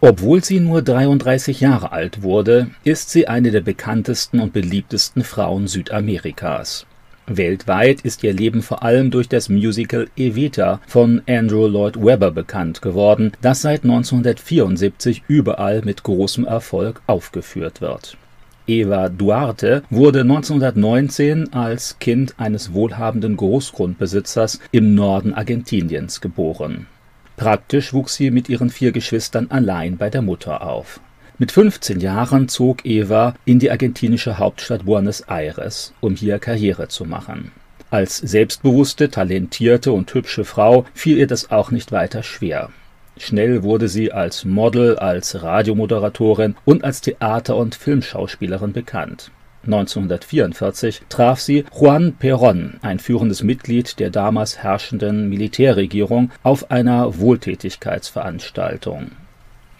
Obwohl sie nur 33 Jahre alt wurde, ist sie eine der bekanntesten und beliebtesten Frauen Südamerikas. Weltweit ist ihr Leben vor allem durch das Musical Evita von Andrew Lloyd Webber bekannt geworden, das seit 1974 überall mit großem Erfolg aufgeführt wird. Eva Duarte wurde 1919 als Kind eines wohlhabenden Großgrundbesitzers im Norden Argentiniens geboren. Praktisch wuchs sie mit ihren vier Geschwistern allein bei der Mutter auf. Mit 15 Jahren zog Eva in die argentinische Hauptstadt Buenos Aires, um hier Karriere zu machen. Als selbstbewusste, talentierte und hübsche Frau fiel ihr das auch nicht weiter schwer. Schnell wurde sie als Model, als Radiomoderatorin und als Theater- und Filmschauspielerin bekannt 1944 traf sie Juan Perón, ein führendes Mitglied der damals herrschenden Militärregierung, auf einer Wohltätigkeitsveranstaltung.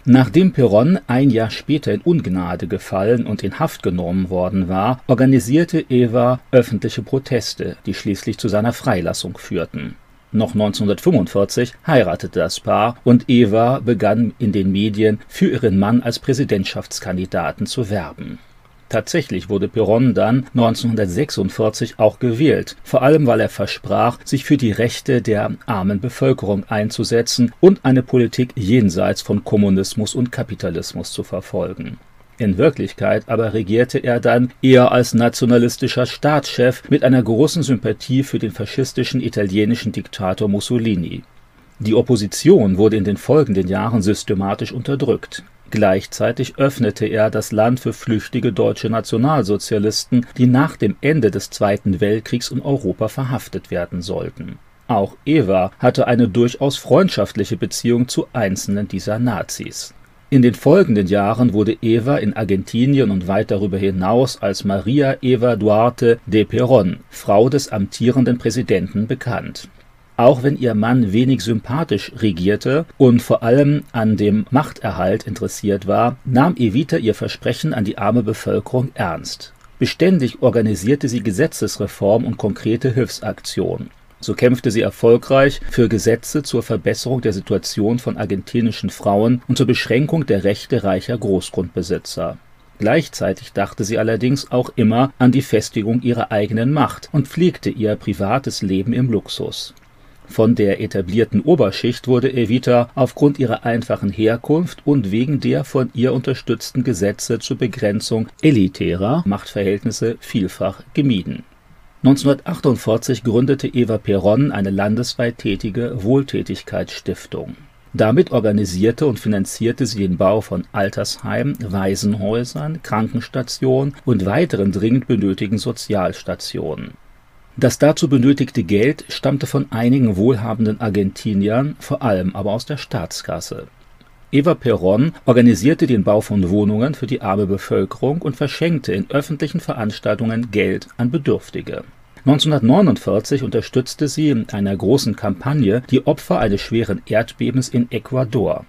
Nachdem Perón ein Jahr später in Ungnade gefallen und in Haft genommen worden war, organisierte Eva öffentliche Proteste, die schließlich zu seiner Freilassung führten. Noch 1945 heiratete das Paar und Eva begann in den Medien für ihren Mann als Präsidentschaftskandidaten zu werben Tatsächlich wurde Perón dann 1946 auch gewählt, vor allem weil er versprach, sich für die Rechte der armen Bevölkerung einzusetzen und eine Politik jenseits von Kommunismus und Kapitalismus zu verfolgen. In Wirklichkeit aber regierte er dann eher als nationalistischer Staatschef mit einer großen Sympathie für den faschistischen italienischen Diktator Mussolini. Die Opposition wurde in den folgenden Jahren systematisch unterdrückt Gleichzeitig öffnete er das Land für flüchtige deutsche Nationalsozialisten, die nach dem Ende des Zweiten Weltkriegs in Europa verhaftet werden sollten. Auch Eva hatte eine durchaus freundschaftliche Beziehung zu einzelnen dieser Nazis. In den folgenden Jahren wurde Eva in Argentinien und weit darüber hinaus als Maria Eva Duarte de Perón, Frau des amtierenden Präsidenten, bekannt auch wenn ihr Mann wenig sympathisch regierte und vor allem an dem Machterhalt interessiert war, nahm Evita ihr Versprechen an die arme Bevölkerung ernst. Beständig organisierte sie Gesetzesreform und konkrete Hilfsaktionen. So kämpfte sie erfolgreich für Gesetze zur Verbesserung der Situation von argentinischen Frauen und zur Beschränkung der Rechte reicher Großgrundbesitzer. Gleichzeitig dachte sie allerdings auch immer an die Festigung ihrer eigenen Macht und pflegte ihr privates Leben im Luxus von der etablierten Oberschicht wurde Evita aufgrund ihrer einfachen Herkunft und wegen der von ihr unterstützten Gesetze zur Begrenzung elitärer Machtverhältnisse vielfach gemieden. 1948 gründete Eva Perón eine landesweit tätige Wohltätigkeitsstiftung. Damit organisierte und finanzierte sie den Bau von Altersheimen, Waisenhäusern, Krankenstationen und weiteren dringend benötigten Sozialstationen das dazu benötigte Geld stammte von einigen wohlhabenden Argentiniern, vor allem aber aus der Staatskasse. Eva Perón organisierte den Bau von Wohnungen für die arme Bevölkerung und verschenkte in öffentlichen Veranstaltungen Geld an Bedürftige. 1949 unterstützte sie in einer großen Kampagne die Opfer eines schweren Erdbebens in Ecuador.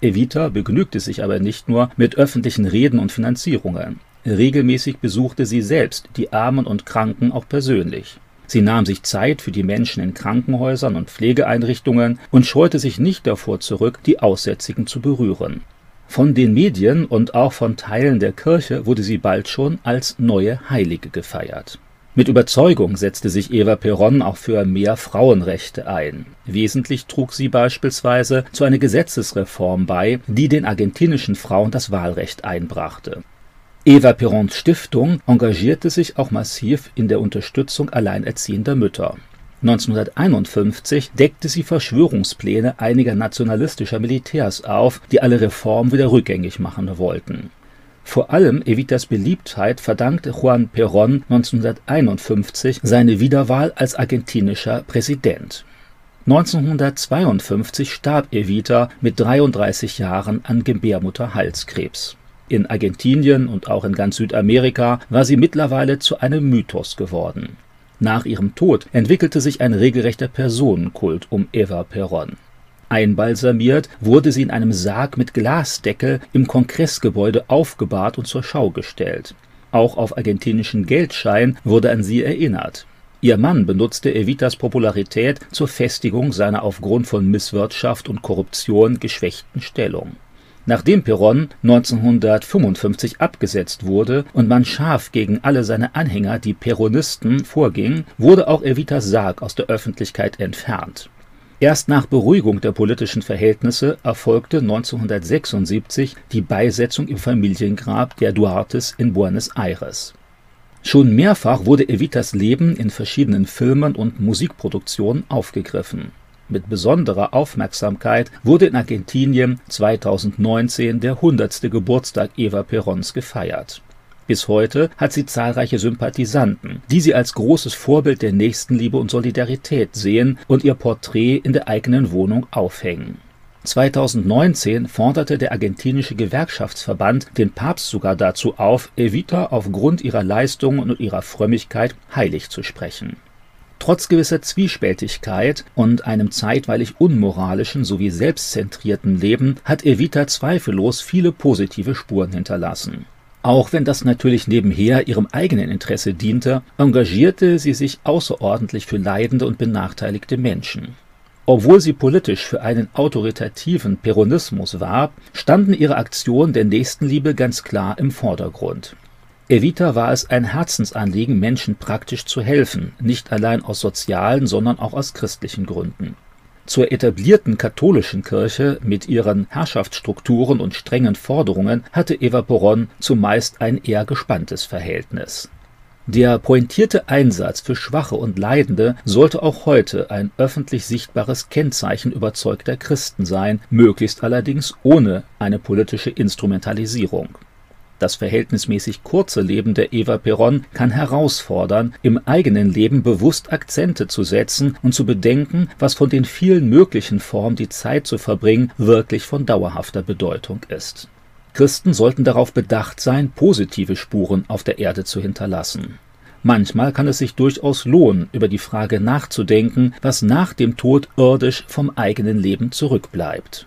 Evita begnügte sich aber nicht nur mit öffentlichen Reden und Finanzierungen. Regelmäßig besuchte sie selbst die Armen und Kranken auch persönlich. Sie nahm sich Zeit für die Menschen in Krankenhäusern und Pflegeeinrichtungen und scheute sich nicht davor zurück, die Aussätzigen zu berühren. Von den Medien und auch von Teilen der Kirche wurde sie bald schon als neue Heilige gefeiert. Mit Überzeugung setzte sich Eva Perón auch für mehr Frauenrechte ein. Wesentlich trug sie beispielsweise zu einer Gesetzesreform bei, die den argentinischen Frauen das Wahlrecht einbrachte. Eva Perons Stiftung engagierte sich auch massiv in der Unterstützung alleinerziehender Mütter. 1951 deckte sie Verschwörungspläne einiger nationalistischer Militärs auf, die alle Reformen wieder rückgängig machen wollten. Vor allem Evitas Beliebtheit verdankte Juan Perón 1951 seine Wiederwahl als argentinischer Präsident. 1952 starb Evita mit 33 Jahren an Gebärmutterhalskrebs in Argentinien und auch in ganz Südamerika war sie mittlerweile zu einem Mythos geworden. Nach ihrem Tod entwickelte sich ein regelrechter Personenkult um Eva Perón. Einbalsamiert wurde sie in einem Sarg mit Glasdeckel im Kongressgebäude aufgebahrt und zur Schau gestellt. Auch auf argentinischen Geldschein wurde an sie erinnert. Ihr Mann benutzte Evitas Popularität zur Festigung seiner aufgrund von Misswirtschaft und Korruption geschwächten Stellung Nachdem Perón 1955 abgesetzt wurde und man scharf gegen alle seine Anhänger, die Peronisten, vorging, wurde auch Evitas Sarg aus der Öffentlichkeit entfernt. Erst nach Beruhigung der politischen Verhältnisse erfolgte 1976 die Beisetzung im Familiengrab der Duartes in Buenos Aires. Schon mehrfach wurde Evitas Leben in verschiedenen Filmen und Musikproduktionen aufgegriffen mit besonderer Aufmerksamkeit wurde in Argentinien 2019 der 100. Geburtstag Eva Perons gefeiert. Bis heute hat sie zahlreiche Sympathisanten, die sie als großes Vorbild der Nächstenliebe und Solidarität sehen und ihr Porträt in der eigenen Wohnung aufhängen. 2019 forderte der argentinische Gewerkschaftsverband den Papst sogar dazu auf, Evita aufgrund ihrer Leistungen und ihrer Frömmigkeit heilig zu sprechen Trotz gewisser Zwiespältigkeit und einem zeitweilig unmoralischen sowie selbstzentrierten Leben hat Evita zweifellos viele positive Spuren hinterlassen. Auch wenn das natürlich nebenher ihrem eigenen Interesse diente, engagierte sie sich außerordentlich für leidende und benachteiligte Menschen. Obwohl sie politisch für einen autoritativen Peronismus warb, standen ihre Aktionen der Nächstenliebe ganz klar im Vordergrund Evita war es ein Herzensanliegen, Menschen praktisch zu helfen, nicht allein aus sozialen, sondern auch aus christlichen Gründen. Zur etablierten katholischen Kirche mit ihren Herrschaftsstrukturen und strengen Forderungen hatte Eva Peron zumeist ein eher gespanntes Verhältnis. Der pointierte Einsatz für Schwache und Leidende sollte auch heute ein öffentlich sichtbares Kennzeichen überzeugter Christen sein, möglichst allerdings ohne eine politische Instrumentalisierung das verhältnismäßig kurze Leben der Eva Peron kann herausfordern, im eigenen Leben bewusst Akzente zu setzen und zu bedenken, was von den vielen möglichen Formen, die Zeit zu verbringen, wirklich von dauerhafter Bedeutung ist. Christen sollten darauf bedacht sein, positive Spuren auf der Erde zu hinterlassen. Manchmal kann es sich durchaus lohnen, über die Frage nachzudenken, was nach dem Tod irdisch vom eigenen Leben zurückbleibt